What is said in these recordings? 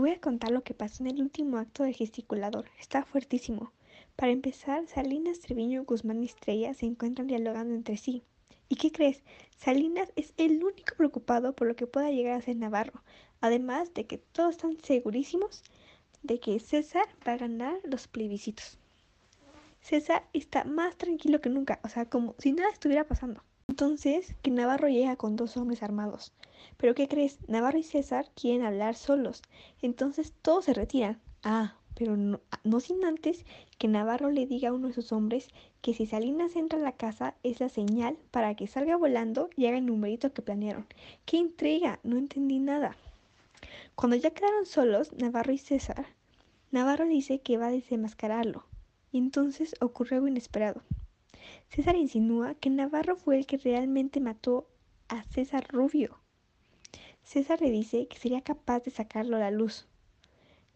voy a contar lo que pasó en el último acto del gesticulador. Está fuertísimo. Para empezar, Salinas, Treviño, Guzmán y Estrella se encuentran dialogando entre sí. ¿Y qué crees? Salinas es el único preocupado por lo que pueda llegar a ser Navarro, además de que todos están segurísimos de que César va a ganar los plebiscitos. César está más tranquilo que nunca, o sea, como si nada estuviera pasando. Entonces, que Navarro llega con dos hombres armados. Pero ¿qué crees? Navarro y César quieren hablar solos. Entonces todos se retiran. Ah, pero no, sin antes que Navarro le diga a uno de sus hombres que si Salinas entra a la casa es la señal para que salga volando y haga el numerito que planearon. ¡Qué intriga! No entendí nada. Cuando ya quedaron solos, Navarro y César, Navarro dice que va a desenmascararlo. Y entonces ocurre algo inesperado. César insinúa que Navarro fue el que realmente mató a César Rubio. César le dice que sería capaz de sacarlo a la luz.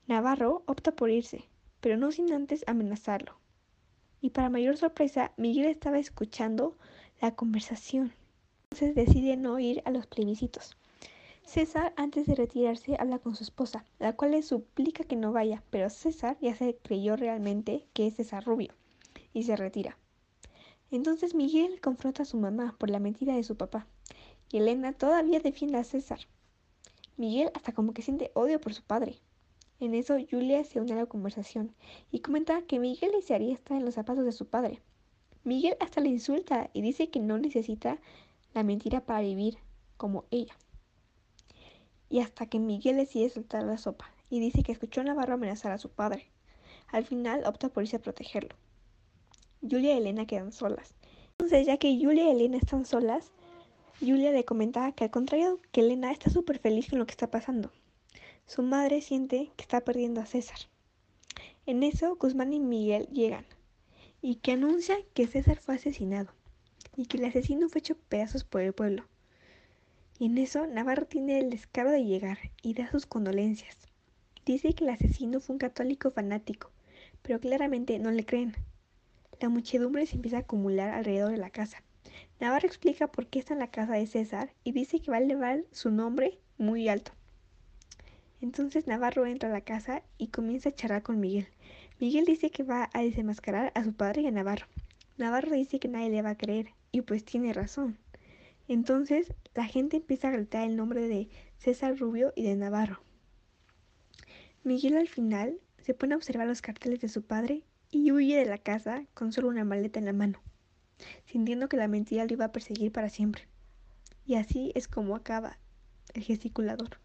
Navarro opta por irse, pero no sin antes amenazarlo. Y para mayor sorpresa, Miguel estaba escuchando la conversación. Entonces decide no ir a los plebiscitos. César, antes de retirarse, habla con su esposa, la cual le suplica que no vaya, pero César ya se creyó realmente que es César Rubio y se retira. Entonces Miguel confronta a su mamá por la mentira de su papá y Elena todavía defiende a César. Miguel hasta como que siente odio por su padre. En eso Julia se une a la conversación y comenta que Miguel desearía estar en los zapatos de su padre. Miguel hasta le insulta y dice que no necesita la mentira para vivir como ella y hasta que Miguel decide soltar la sopa y dice que escuchó a Navarro amenazar a su padre. Al final opta por irse a protegerlo. Julia y Elena quedan solas. Entonces, ya que Julia y Elena están solas, Julia le comenta que al contrario que Elena está súper feliz con lo que está pasando. Su madre siente que está perdiendo a César. En eso, Guzmán y Miguel llegan y que anuncian que César fue asesinado y que el asesino fue hecho pedazos por el pueblo. Y en eso Navarro tiene el descaro de llegar y da sus condolencias. Dice que el asesino fue un católico fanático, pero claramente no le creen. La muchedumbre se empieza a acumular alrededor de la casa. Navarro explica por qué está en la casa de César y dice que va a elevar su nombre muy alto. Entonces Navarro entra a la casa y comienza a charlar con Miguel. Miguel dice que va a desenmascarar a su padre y a Navarro. Navarro dice que nadie le va a creer y pues tiene razón. Entonces la gente empieza a gritar el nombre de César Rubio y de Navarro. Miguel al final se pone a observar los carteles de su padre y huye de la casa con solo una maleta en la mano, sintiendo que la mentira lo iba a perseguir para siempre. Y así es como acaba el gesticulador.